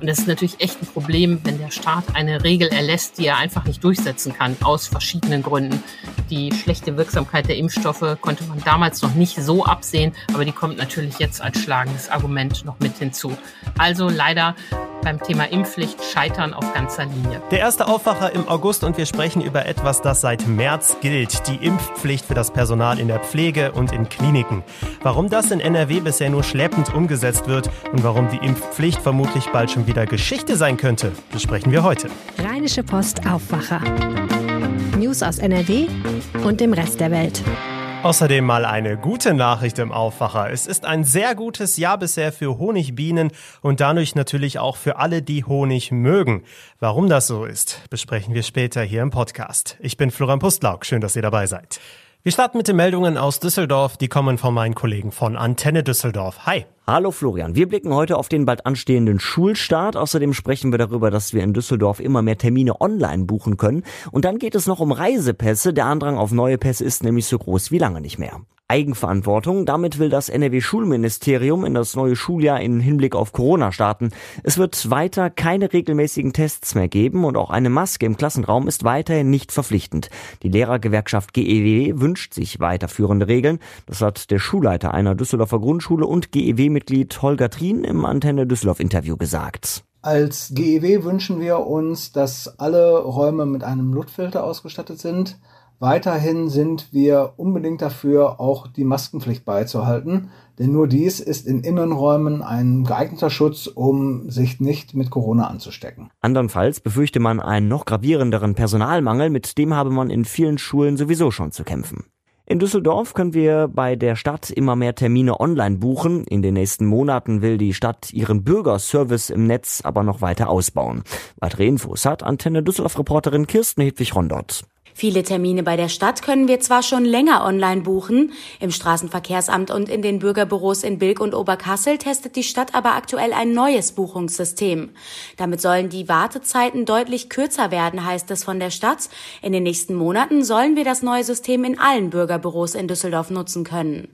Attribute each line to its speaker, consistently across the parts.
Speaker 1: Und das ist natürlich echt ein Problem, wenn der Staat eine Regel erlässt, die er einfach nicht durchsetzen kann, aus verschiedenen Gründen. Die schlechte Wirksamkeit der Impfstoffe konnte man damals noch nicht so absehen, aber die kommt natürlich jetzt als schlagendes Argument noch mit hinzu. Also leider beim Thema Impfpflicht scheitern auf ganzer Linie.
Speaker 2: Der erste Aufwacher im August und wir sprechen über etwas, das seit März gilt. Die Impfpflicht für das Personal in der Pflege und in Kliniken. Warum das in NRW bisher nur schleppend umgesetzt wird und warum die Impfpflicht vermutlich bald schon wieder Geschichte sein könnte, besprechen wir heute.
Speaker 3: Rheinische Post Aufwacher. News aus NRW und dem Rest der Welt.
Speaker 2: Außerdem mal eine gute Nachricht im Aufwacher. Es ist ein sehr gutes Jahr bisher für Honigbienen und dadurch natürlich auch für alle, die Honig mögen. Warum das so ist, besprechen wir später hier im Podcast. Ich bin Florian Pustlauk. Schön, dass ihr dabei seid. Wir starten mit den Meldungen aus Düsseldorf. Die kommen von meinen Kollegen von Antenne Düsseldorf. Hi.
Speaker 4: Hallo Florian, wir blicken heute auf den bald anstehenden Schulstart. Außerdem sprechen wir darüber, dass wir in Düsseldorf immer mehr Termine online buchen können. Und dann geht es noch um Reisepässe. Der Andrang auf neue Pässe ist nämlich so groß wie lange nicht mehr. Eigenverantwortung. Damit will das NRW-Schulministerium in das neue Schuljahr in Hinblick auf Corona starten. Es wird weiter keine regelmäßigen Tests mehr geben und auch eine Maske im Klassenraum ist weiterhin nicht verpflichtend. Die Lehrergewerkschaft GEW wünscht sich weiterführende Regeln. Das hat der Schulleiter einer Düsseldorfer Grundschule und GEW-Mitglied Holger Trien im Antenne Düsseldorf-Interview gesagt.
Speaker 5: Als GEW wünschen wir uns, dass alle Räume mit einem Luftfilter ausgestattet sind. Weiterhin sind wir unbedingt dafür, auch die Maskenpflicht beizuhalten, denn nur dies ist in Innenräumen ein geeigneter Schutz, um sich nicht mit Corona anzustecken.
Speaker 4: Andernfalls befürchte man einen noch gravierenderen Personalmangel, mit dem habe man in vielen Schulen sowieso schon zu kämpfen. In Düsseldorf können wir bei der Stadt immer mehr Termine online buchen. In den nächsten Monaten will die Stadt ihren Bürgerservice im Netz aber noch weiter ausbauen. Weitere Infos hat Antenne Düsseldorf-Reporterin Kirsten Hedwig-Rondott.
Speaker 6: Viele Termine bei der Stadt können wir zwar schon länger online buchen, im Straßenverkehrsamt und in den Bürgerbüros in Bilk und Oberkassel testet die Stadt aber aktuell ein neues Buchungssystem. Damit sollen die Wartezeiten deutlich kürzer werden, heißt es von der Stadt. In den nächsten Monaten sollen wir das neue System in allen Bürgerbüros in Düsseldorf nutzen können.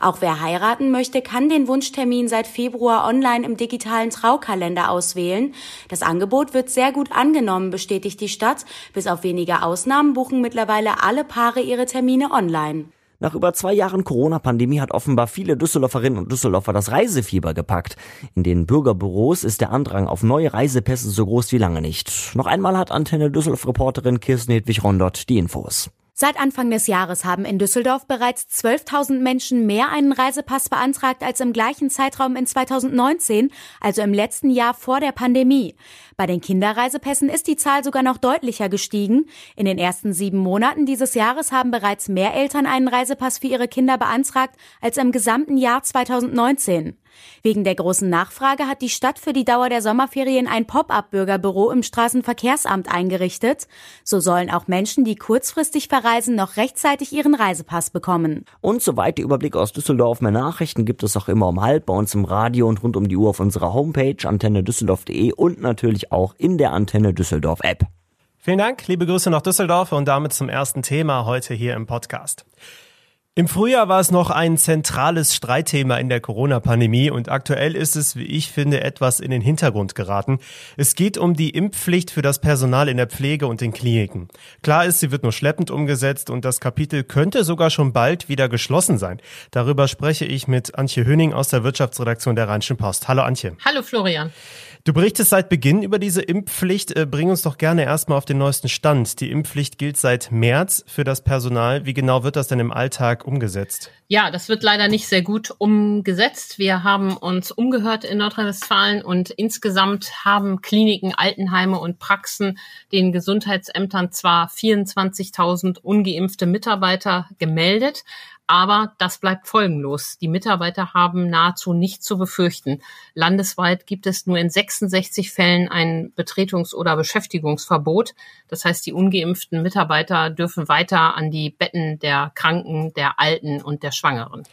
Speaker 6: Auch wer heiraten möchte, kann den Wunschtermin seit Februar online im digitalen Traukalender auswählen. Das Angebot wird sehr gut angenommen, bestätigt die Stadt. Bis auf wenige Ausnahmen buchen mittlerweile alle Paare ihre Termine online.
Speaker 4: Nach über zwei Jahren Corona-Pandemie hat offenbar viele Düsseldorferinnen und Düsseldorfer das Reisefieber gepackt. In den Bürgerbüros ist der Andrang auf neue Reisepässe so groß wie lange nicht. Noch einmal hat Antenne Düsseldorf-Reporterin Kirsten Hedwig-Rondott die Infos.
Speaker 6: Seit Anfang des Jahres haben in Düsseldorf bereits 12.000 Menschen mehr einen Reisepass beantragt als im gleichen Zeitraum in 2019, also im letzten Jahr vor der Pandemie. Bei den Kinderreisepässen ist die Zahl sogar noch deutlicher gestiegen. In den ersten sieben Monaten dieses Jahres haben bereits mehr Eltern einen Reisepass für ihre Kinder beantragt als im gesamten Jahr 2019. Wegen der großen Nachfrage hat die Stadt für die Dauer der Sommerferien ein Pop-up-Bürgerbüro im Straßenverkehrsamt eingerichtet. So sollen auch Menschen, die kurzfristig verreisen, noch rechtzeitig ihren Reisepass bekommen.
Speaker 4: Und soweit der Überblick aus Düsseldorf. Mehr Nachrichten gibt es auch immer um halb bei uns im Radio und rund um die Uhr auf unserer Homepage antennedüsseldorf.de und natürlich auch in der Antenne Düsseldorf App.
Speaker 2: Vielen Dank, liebe Grüße nach Düsseldorf und damit zum ersten Thema heute hier im Podcast. Im Frühjahr war es noch ein zentrales Streitthema in der Corona-Pandemie und aktuell ist es, wie ich finde, etwas in den Hintergrund geraten. Es geht um die Impfpflicht für das Personal in der Pflege und den Kliniken. Klar ist, sie wird nur schleppend umgesetzt und das Kapitel könnte sogar schon bald wieder geschlossen sein. Darüber spreche ich mit Antje Höning aus der Wirtschaftsredaktion der Rheinischen Post. Hallo Antje.
Speaker 1: Hallo Florian.
Speaker 2: Du berichtest seit Beginn über diese Impfpflicht. Äh, bring uns doch gerne erstmal auf den neuesten Stand. Die Impfpflicht gilt seit März für das Personal. Wie genau wird das denn im Alltag umgesetzt?
Speaker 1: Ja, das wird leider nicht sehr gut umgesetzt. Wir haben uns umgehört in Nordrhein-Westfalen und insgesamt haben Kliniken, Altenheime und Praxen den Gesundheitsämtern zwar 24.000 ungeimpfte Mitarbeiter gemeldet, aber das bleibt folgenlos. Die Mitarbeiter haben nahezu nichts zu befürchten. Landesweit gibt es nur in 66 Fällen ein Betretungs- oder Beschäftigungsverbot. Das heißt, die ungeimpften Mitarbeiter dürfen weiter an die Betten der Kranken, der Alten und der Schwangeren.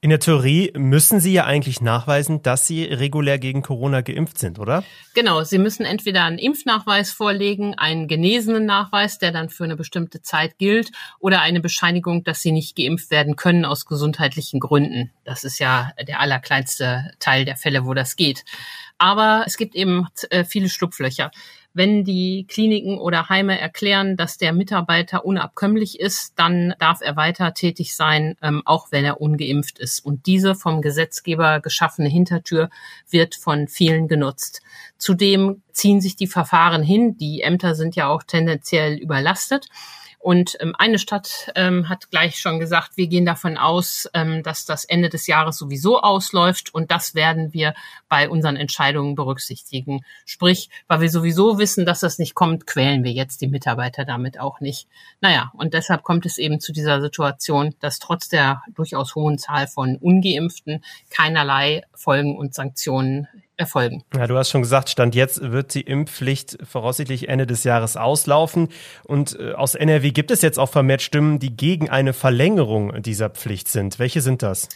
Speaker 2: In der Theorie müssen Sie ja eigentlich nachweisen, dass Sie regulär gegen Corona geimpft sind, oder?
Speaker 1: Genau, Sie müssen entweder einen Impfnachweis vorlegen, einen genesenen Nachweis, der dann für eine bestimmte Zeit gilt, oder eine Bescheinigung, dass Sie nicht geimpft werden können aus gesundheitlichen Gründen. Das ist ja der allerkleinste Teil der Fälle, wo das geht. Aber es gibt eben äh, viele Schlupflöcher. Wenn die Kliniken oder Heime erklären, dass der Mitarbeiter unabkömmlich ist, dann darf er weiter tätig sein, ähm, auch wenn er ungeimpft ist. Und diese vom Gesetzgeber geschaffene Hintertür wird von vielen genutzt. Zudem ziehen sich die Verfahren hin. Die Ämter sind ja auch tendenziell überlastet. Und ähm, eine Stadt ähm, hat gleich schon gesagt, wir gehen davon aus, ähm, dass das Ende des Jahres sowieso ausläuft und das werden wir bei unseren Entscheidungen berücksichtigen. Sprich, weil wir sowieso wissen, dass das nicht kommt, quälen wir jetzt die Mitarbeiter damit auch nicht. Naja, und deshalb kommt es eben zu dieser Situation, dass trotz der durchaus hohen Zahl von ungeimpften keinerlei Folgen und Sanktionen erfolgen.
Speaker 2: Ja, du hast schon gesagt, Stand jetzt wird die Impfpflicht voraussichtlich Ende des Jahres auslaufen. Und äh, aus NRW gibt es jetzt auch vermehrt Stimmen, die gegen eine Verlängerung dieser Pflicht sind. Welche sind das?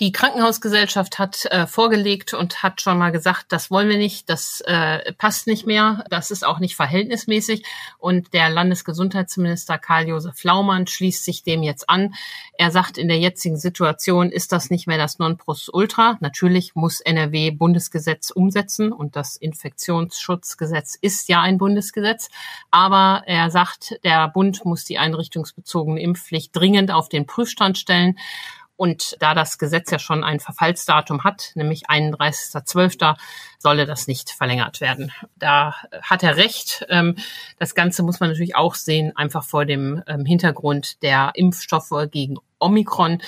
Speaker 1: Die Krankenhausgesellschaft hat äh, vorgelegt und hat schon mal gesagt, das wollen wir nicht, das äh, passt nicht mehr, das ist auch nicht verhältnismäßig. Und der Landesgesundheitsminister Karl-Josef Laumann schließt sich dem jetzt an. Er sagt, in der jetzigen Situation ist das nicht mehr das Nonplusultra. Natürlich muss NRW Bundesgesetz umsetzen und das Infektionsschutzgesetz ist ja ein Bundesgesetz. Aber er sagt, der Bund muss die einrichtungsbezogene Impfpflicht dringend auf den Prüfstand stellen. Und da das Gesetz ja schon ein Verfallsdatum hat, nämlich 31.12., solle das nicht verlängert werden. Da hat er recht. Ähm, das Ganze muss man natürlich auch sehen, einfach vor dem ähm, Hintergrund der Impfstoffe gegen Omikron.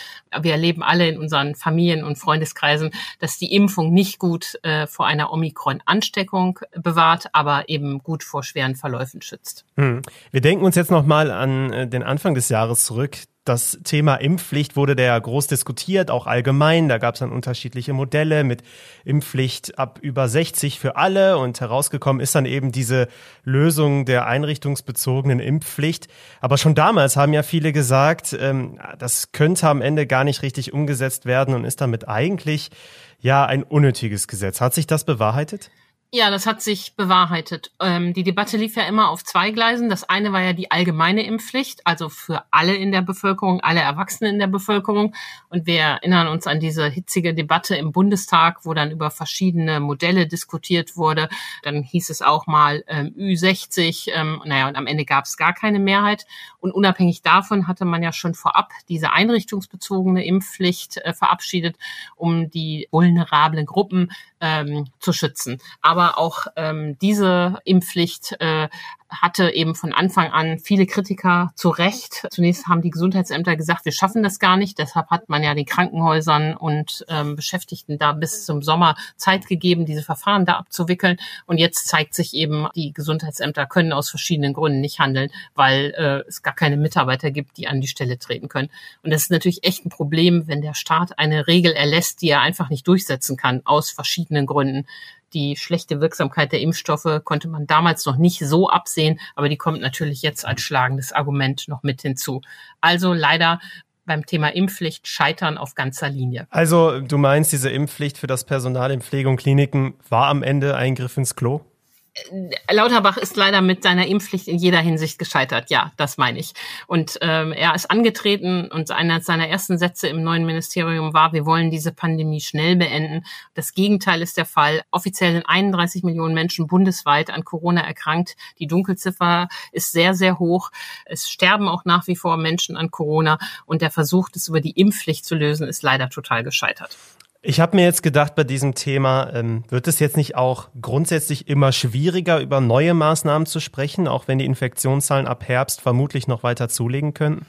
Speaker 1: Wir erleben alle in unseren Familien und Freundeskreisen, dass die Impfung nicht gut äh, vor einer Omikron-Ansteckung bewahrt, aber eben gut vor schweren Verläufen schützt.
Speaker 2: Hm. Wir denken uns jetzt noch mal an äh, den Anfang des Jahres zurück. Das Thema Impfpflicht wurde da ja groß diskutiert, auch allgemein. Da gab es dann unterschiedliche Modelle mit Impfpflicht ab über 60 für alle und herausgekommen ist dann eben diese Lösung der einrichtungsbezogenen Impfpflicht. Aber schon damals haben ja viele gesagt, ähm, das könnte am Ende gar nicht richtig umgesetzt werden und ist damit eigentlich ja ein unnötiges Gesetz. Hat sich das bewahrheitet?
Speaker 1: Ja, das hat sich bewahrheitet. Ähm, die Debatte lief ja immer auf zwei Gleisen. Das eine war ja die allgemeine Impfpflicht, also für alle in der Bevölkerung, alle Erwachsenen in der Bevölkerung. Und wir erinnern uns an diese hitzige Debatte im Bundestag, wo dann über verschiedene Modelle diskutiert wurde. Dann hieß es auch mal ähm, Ü60. Ähm, naja, und am Ende gab es gar keine Mehrheit. Und unabhängig davon hatte man ja schon vorab diese einrichtungsbezogene Impfpflicht äh, verabschiedet, um die vulnerablen Gruppen ähm, zu schützen. Aber auch ähm, diese Impfpflicht äh, hatte eben von Anfang an viele Kritiker zu Recht. Zunächst haben die Gesundheitsämter gesagt, wir schaffen das gar nicht. Deshalb hat man ja den Krankenhäusern und ähm, Beschäftigten da bis zum Sommer Zeit gegeben, diese Verfahren da abzuwickeln. Und jetzt zeigt sich eben, die Gesundheitsämter können aus verschiedenen Gründen nicht handeln, weil äh, es gar keine Mitarbeiter gibt, die an die Stelle treten können. Und das ist natürlich echt ein Problem, wenn der Staat eine Regel erlässt, die er einfach nicht durchsetzen kann, aus verschiedenen Gründen die schlechte Wirksamkeit der Impfstoffe konnte man damals noch nicht so absehen, aber die kommt natürlich jetzt als schlagendes Argument noch mit hinzu. Also leider beim Thema Impfpflicht scheitern auf ganzer Linie.
Speaker 2: Also du meinst, diese Impfpflicht für das Personal in Pflege und Kliniken war am Ende Eingriff ins Klo?
Speaker 1: Lauterbach ist leider mit seiner Impfpflicht in jeder Hinsicht gescheitert. Ja, das meine ich. Und ähm, er ist angetreten und einer seiner ersten Sätze im neuen Ministerium war, wir wollen diese Pandemie schnell beenden. Das Gegenteil ist der Fall. Offiziell sind 31 Millionen Menschen bundesweit an Corona erkrankt. Die Dunkelziffer ist sehr, sehr hoch. Es sterben auch nach wie vor Menschen an Corona. Und der Versuch, das über die Impfpflicht zu lösen, ist leider total gescheitert.
Speaker 2: Ich habe mir jetzt gedacht, bei diesem Thema ähm, wird es jetzt nicht auch grundsätzlich immer schwieriger, über neue Maßnahmen zu sprechen, auch wenn die Infektionszahlen ab Herbst vermutlich noch weiter zulegen können?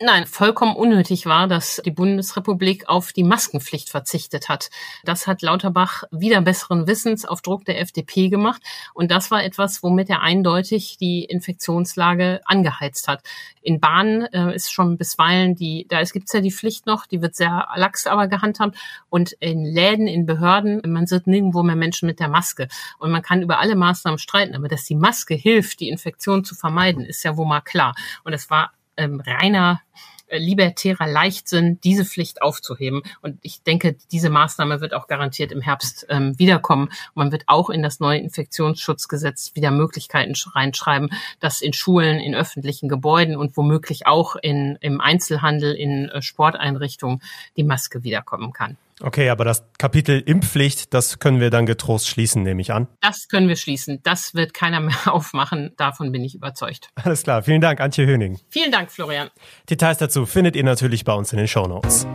Speaker 1: Nein, vollkommen unnötig war, dass die Bundesrepublik auf die Maskenpflicht verzichtet hat. Das hat Lauterbach wieder besseren Wissens auf Druck der FDP gemacht. Und das war etwas, womit er eindeutig die Infektionslage angeheizt hat. In Bahnen äh, ist schon bisweilen die, da gibt es ja die Pflicht noch, die wird sehr lax aber gehandhabt. Und in Läden, in Behörden, man sieht nirgendwo mehr Menschen mit der Maske. Und man kann über alle Maßnahmen streiten, aber dass die Maske hilft, die Infektion zu vermeiden, ist ja wohl mal klar. Und es war ähm, reiner äh, libertärer Leichtsinn, diese Pflicht aufzuheben. Und ich denke, diese Maßnahme wird auch garantiert im Herbst ähm, wiederkommen. Und man wird auch in das neue Infektionsschutzgesetz wieder Möglichkeiten reinschreiben, dass in Schulen, in öffentlichen Gebäuden und womöglich auch in, im Einzelhandel, in äh, Sporteinrichtungen die Maske wiederkommen kann.
Speaker 2: Okay, aber das Kapitel Impfpflicht, das können wir dann getrost schließen, nehme ich an.
Speaker 1: Das können wir schließen. Das wird keiner mehr aufmachen. Davon bin ich überzeugt.
Speaker 2: Alles klar. Vielen Dank, Antje Höning.
Speaker 1: Vielen Dank, Florian.
Speaker 2: Details dazu findet ihr natürlich bei uns in den Show Notes.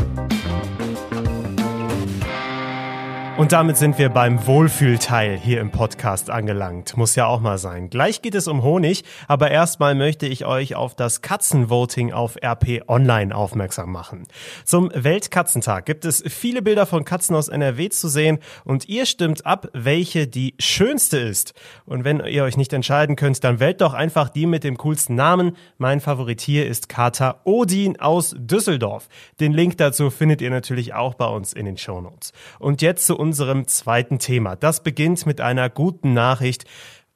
Speaker 2: Und damit sind wir beim Wohlfühlteil hier im Podcast angelangt. Muss ja auch mal sein. Gleich geht es um Honig, aber erstmal möchte ich euch auf das Katzenvoting auf RP Online aufmerksam machen. Zum Weltkatzentag gibt es viele Bilder von Katzen aus NRW zu sehen und ihr stimmt ab, welche die schönste ist. Und wenn ihr euch nicht entscheiden könnt, dann wählt doch einfach die mit dem coolsten Namen. Mein Favorit hier ist Kater Odin aus Düsseldorf. Den Link dazu findet ihr natürlich auch bei uns in den Shownotes. Und jetzt zu unserem zweiten Thema. Das beginnt mit einer guten Nachricht.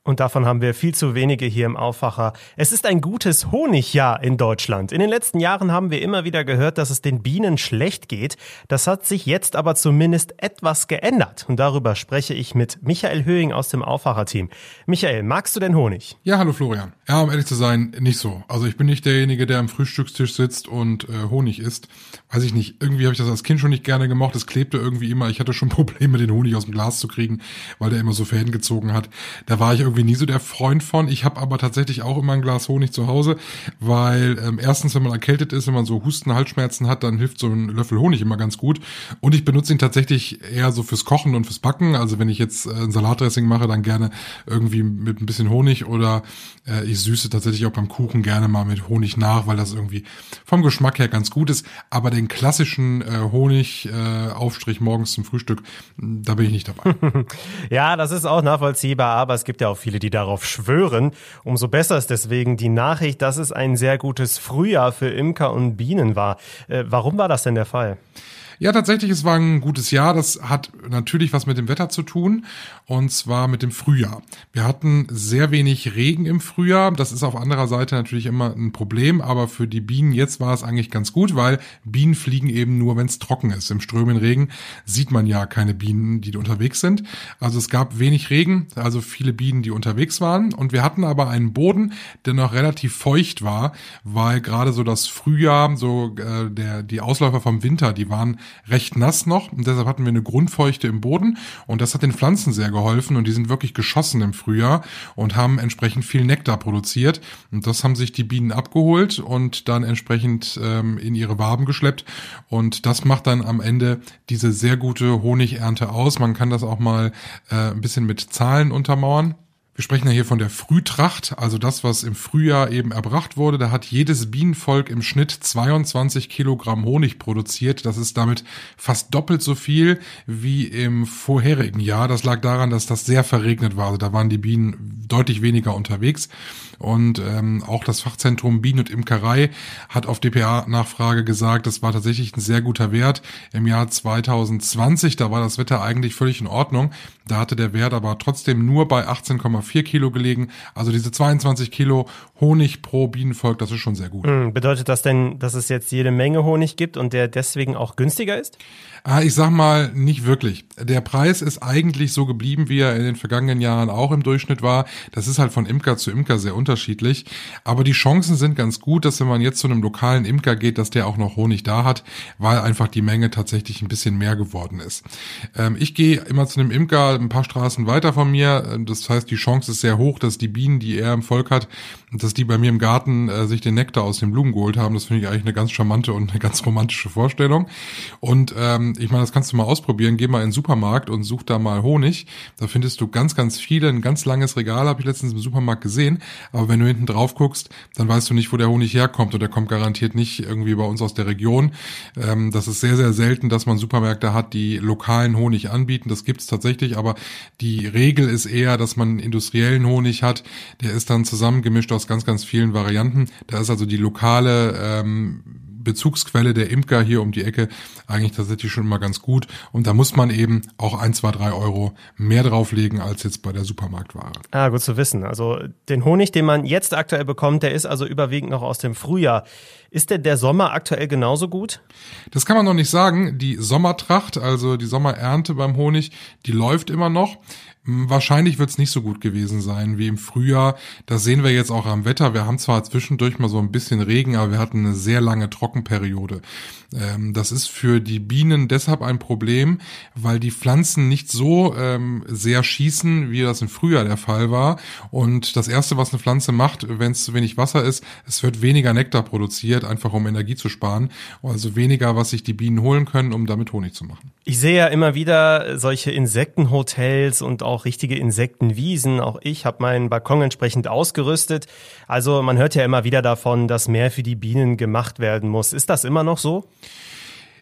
Speaker 2: Und davon haben wir viel zu wenige hier im Aufwacher. Es ist ein gutes Honigjahr in Deutschland. In den letzten Jahren haben wir immer wieder gehört, dass es den Bienen schlecht geht. Das hat sich jetzt aber zumindest etwas geändert. Und darüber spreche ich mit Michael Höhing aus dem Aufwacher-Team. Michael, magst du denn Honig?
Speaker 7: Ja, hallo Florian. Ja, um ehrlich zu sein, nicht so. Also ich bin nicht derjenige, der am Frühstückstisch sitzt und äh, Honig isst. Weiß ich nicht. Irgendwie habe ich das als Kind schon nicht gerne gemocht. Es klebte irgendwie immer. Ich hatte schon Probleme, den Honig aus dem Glas zu kriegen, weil der immer so Fäden gezogen hat. Da war ich irgendwie nie so der Freund von. Ich habe aber tatsächlich auch immer ein Glas Honig zu Hause, weil ähm, erstens, wenn man erkältet ist, wenn man so Husten, Halsschmerzen hat, dann hilft so ein Löffel Honig immer ganz gut. Und ich benutze ihn tatsächlich eher so fürs Kochen und fürs Backen. Also wenn ich jetzt äh, ein Salatdressing mache, dann gerne irgendwie mit ein bisschen Honig oder äh, ich süße tatsächlich auch beim Kuchen gerne mal mit Honig nach, weil das irgendwie vom Geschmack her ganz gut ist. Aber den klassischen äh, Honig-Aufstrich äh, morgens zum Frühstück, da bin ich nicht dabei.
Speaker 2: ja, das ist auch nachvollziehbar, aber es gibt ja auch viele, die darauf schwören. Umso besser ist deswegen die Nachricht, dass es ein sehr gutes Frühjahr für Imker und Bienen war. Äh, warum war das denn der Fall?
Speaker 7: Ja, tatsächlich, es war ein gutes Jahr. Das hat natürlich was mit dem Wetter zu tun und zwar mit dem Frühjahr. Wir hatten sehr wenig Regen im Frühjahr. Das ist auf anderer Seite natürlich immer ein Problem, aber für die Bienen jetzt war es eigentlich ganz gut, weil Bienen fliegen eben nur, wenn es trocken ist. Im strömenden Regen sieht man ja keine Bienen, die unterwegs sind. Also es gab wenig Regen, also viele Bienen, die unterwegs waren. Und wir hatten aber einen Boden, der noch relativ feucht war, weil gerade so das Frühjahr, so äh, der die Ausläufer vom Winter, die waren recht nass noch. Und deshalb hatten wir eine Grundfeuchte im Boden. Und das hat den Pflanzen sehr geholfen. Und die sind wirklich geschossen im Frühjahr und haben entsprechend viel Nektar produziert. Und das haben sich die Bienen abgeholt und dann entsprechend ähm, in ihre Waben geschleppt. Und das macht dann am Ende diese sehr gute Honigernte aus. Man kann das auch mal äh, ein bisschen mit Zahlen untermauern. Wir sprechen ja hier von der Frühtracht, also das, was im Frühjahr eben erbracht wurde. Da hat jedes Bienenvolk im Schnitt 22 Kilogramm Honig produziert. Das ist damit fast doppelt so viel wie im vorherigen Jahr. Das lag daran, dass das sehr verregnet war. Also da waren die Bienen deutlich weniger unterwegs. Und ähm, auch das Fachzentrum Bienen und Imkerei hat auf DPA-Nachfrage gesagt, das war tatsächlich ein sehr guter Wert. Im Jahr 2020, da war das Wetter eigentlich völlig in Ordnung. Da hatte der Wert aber trotzdem nur bei 18,4 Kilo gelegen. Also diese 22 Kilo Honig pro Bienenvolk, das ist schon sehr gut.
Speaker 2: Hm, bedeutet das denn, dass es jetzt jede Menge Honig gibt und der deswegen auch günstiger ist?
Speaker 7: Ah, ich sag mal, nicht wirklich. Der Preis ist eigentlich so geblieben, wie er in den vergangenen Jahren auch im Durchschnitt war. Das ist halt von Imker zu Imker sehr unterschiedlich. Aber die Chancen sind ganz gut, dass wenn man jetzt zu einem lokalen Imker geht, dass der auch noch Honig da hat, weil einfach die Menge tatsächlich ein bisschen mehr geworden ist. Ähm, ich gehe immer zu einem Imker ein paar Straßen weiter von mir. Das heißt, die Chance ist sehr hoch, dass die Bienen, die er im Volk hat, dass die bei mir im Garten äh, sich den Nektar aus den Blumen geholt haben. Das finde ich eigentlich eine ganz charmante und eine ganz romantische Vorstellung. Und ähm, ich meine, das kannst du mal ausprobieren. Geh mal in den Supermarkt und such da mal Honig. Da findest du ganz, ganz viele. Ein ganz langes Regal habe ich letztens im Supermarkt gesehen. Aber wenn du hinten drauf guckst, dann weißt du nicht, wo der Honig herkommt. Und der kommt garantiert nicht irgendwie bei uns aus der Region. Ähm, das ist sehr, sehr selten, dass man Supermärkte hat, die lokalen Honig anbieten. Das gibt's tatsächlich. Aber die Regel ist eher, dass man industriellen Honig hat. Der ist dann zusammengemischt aus ganz, ganz vielen Varianten. Da ist also die lokale ähm, Bezugsquelle der Imker hier um die Ecke eigentlich tatsächlich schon immer ganz gut. Und da muss man eben auch ein, zwei, drei Euro mehr drauflegen als jetzt bei der Supermarktware.
Speaker 2: Ah, gut zu wissen. Also den Honig, den man jetzt aktuell bekommt, der ist also überwiegend noch aus dem Frühjahr. Ist denn der Sommer aktuell genauso gut?
Speaker 7: Das kann man noch nicht sagen. Die Sommertracht, also die Sommerernte beim Honig, die läuft immer noch. Hm, wahrscheinlich wird es nicht so gut gewesen sein wie im Frühjahr. Das sehen wir jetzt auch am Wetter. Wir haben zwar zwischendurch mal so ein bisschen Regen, aber wir hatten eine sehr lange Trockenperiode. Ähm, das ist für die Bienen deshalb ein Problem, weil die Pflanzen nicht so ähm, sehr schießen, wie das im Frühjahr der Fall war. Und das Erste, was eine Pflanze macht, wenn es zu wenig Wasser ist, es wird weniger Nektar produziert, einfach um Energie zu sparen. Also weniger, was sich die Bienen holen können, um damit Honig zu machen.
Speaker 2: Ich sehe ja immer wieder solche Insektenhotels und auch richtige Insektenwiesen. Auch ich habe meinen Balkon entsprechend ausgerüstet. Also man hört ja immer wieder davon, dass mehr für die Bienen gemacht werden muss. Ist das immer noch so?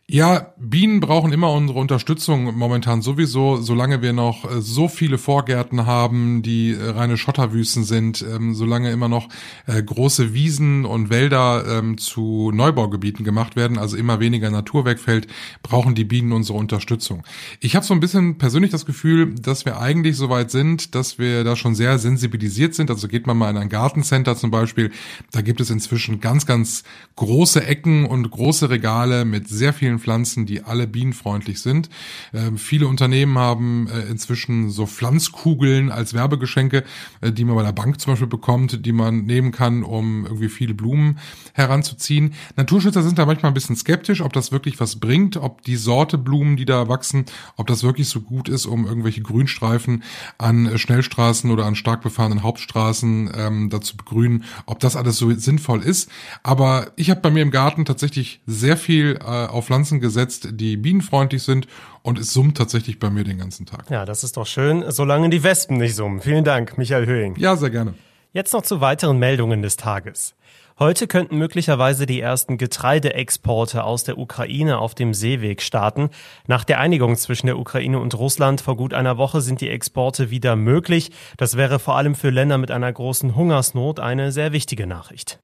Speaker 7: Ja, Bienen brauchen immer unsere Unterstützung momentan sowieso, solange wir noch äh, so viele Vorgärten haben, die äh, reine Schotterwüsten sind, ähm, solange immer noch äh, große Wiesen und Wälder ähm, zu Neubaugebieten gemacht werden, also immer weniger Natur wegfällt, brauchen die Bienen unsere Unterstützung. Ich habe so ein bisschen persönlich das Gefühl, dass wir eigentlich so weit sind, dass wir da schon sehr sensibilisiert sind. Also geht man mal in ein Gartencenter zum Beispiel, da gibt es inzwischen ganz, ganz große Ecken und große Regale mit sehr vielen vielen Pflanzen, die alle bienenfreundlich sind. Ähm, viele Unternehmen haben äh, inzwischen so Pflanzkugeln als Werbegeschenke, äh, die man bei der Bank zum Beispiel bekommt, die man nehmen kann, um irgendwie viele Blumen heranzuziehen. Naturschützer sind da manchmal ein bisschen skeptisch, ob das wirklich was bringt, ob die Sorte Blumen, die da wachsen, ob das wirklich so gut ist, um irgendwelche Grünstreifen an Schnellstraßen oder an stark befahrenen Hauptstraßen ähm, dazu begrünen, ob das alles so sinnvoll ist. Aber ich habe bei mir im Garten tatsächlich sehr viel äh, auf Pflanzen Pflanzen gesetzt, die bienenfreundlich sind und es summt tatsächlich bei mir den ganzen Tag.
Speaker 2: Ja, das ist doch schön, solange die Wespen nicht summen. Vielen Dank, Michael Höhing.
Speaker 7: Ja, sehr gerne.
Speaker 2: Jetzt noch zu weiteren Meldungen des Tages. Heute könnten möglicherweise die ersten Getreideexporte aus der Ukraine auf dem Seeweg starten. Nach der Einigung zwischen der Ukraine und Russland vor gut einer Woche sind die Exporte wieder möglich. Das wäre vor allem für Länder mit einer großen Hungersnot eine sehr wichtige Nachricht.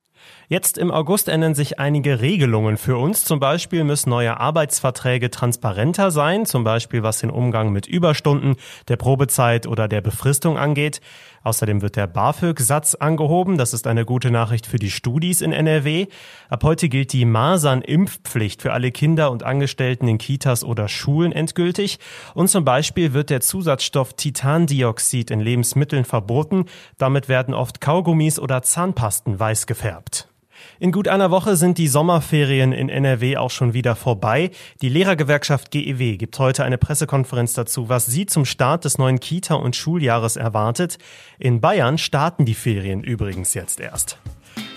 Speaker 2: Jetzt im August ändern sich einige Regelungen für uns. Zum Beispiel müssen neue Arbeitsverträge transparenter sein, zum Beispiel was den Umgang mit Überstunden, der Probezeit oder der Befristung angeht. Außerdem wird der BAföG-Satz angehoben. Das ist eine gute Nachricht für die Studis in NRW. Ab heute gilt die Masern-Impfpflicht für alle Kinder und Angestellten in Kitas oder Schulen endgültig. Und zum Beispiel wird der Zusatzstoff Titandioxid in Lebensmitteln verboten. Damit werden oft Kaugummis oder Zahnpasten weiß gefärbt. In gut einer Woche sind die Sommerferien in NRW auch schon wieder vorbei. Die Lehrergewerkschaft GEW gibt heute eine Pressekonferenz dazu, was sie zum Start des neuen Kita- und Schuljahres erwartet. In Bayern starten die Ferien übrigens jetzt erst.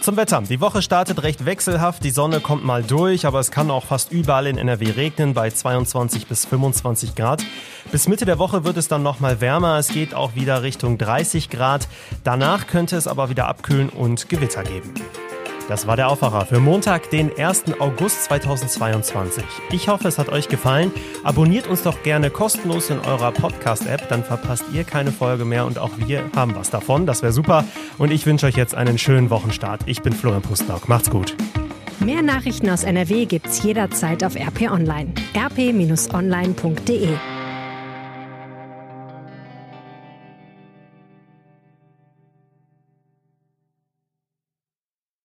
Speaker 2: Zum Wetter. Die Woche startet recht wechselhaft. Die Sonne kommt mal durch, aber es kann auch fast überall in NRW regnen bei 22 bis 25 Grad. Bis Mitte der Woche wird es dann nochmal wärmer. Es geht auch wieder Richtung 30 Grad. Danach könnte es aber wieder abkühlen und Gewitter geben. Das war der Aufwacher für Montag, den 1. August 2022. Ich hoffe, es hat euch gefallen. Abonniert uns doch gerne kostenlos in eurer Podcast-App, dann verpasst ihr keine Folge mehr und auch wir haben was davon. Das wäre super. Und ich wünsche euch jetzt einen schönen Wochenstart. Ich bin Florian Pustlauk. Macht's gut.
Speaker 3: Mehr Nachrichten aus NRW gibt's jederzeit auf RP Online. rp-online.de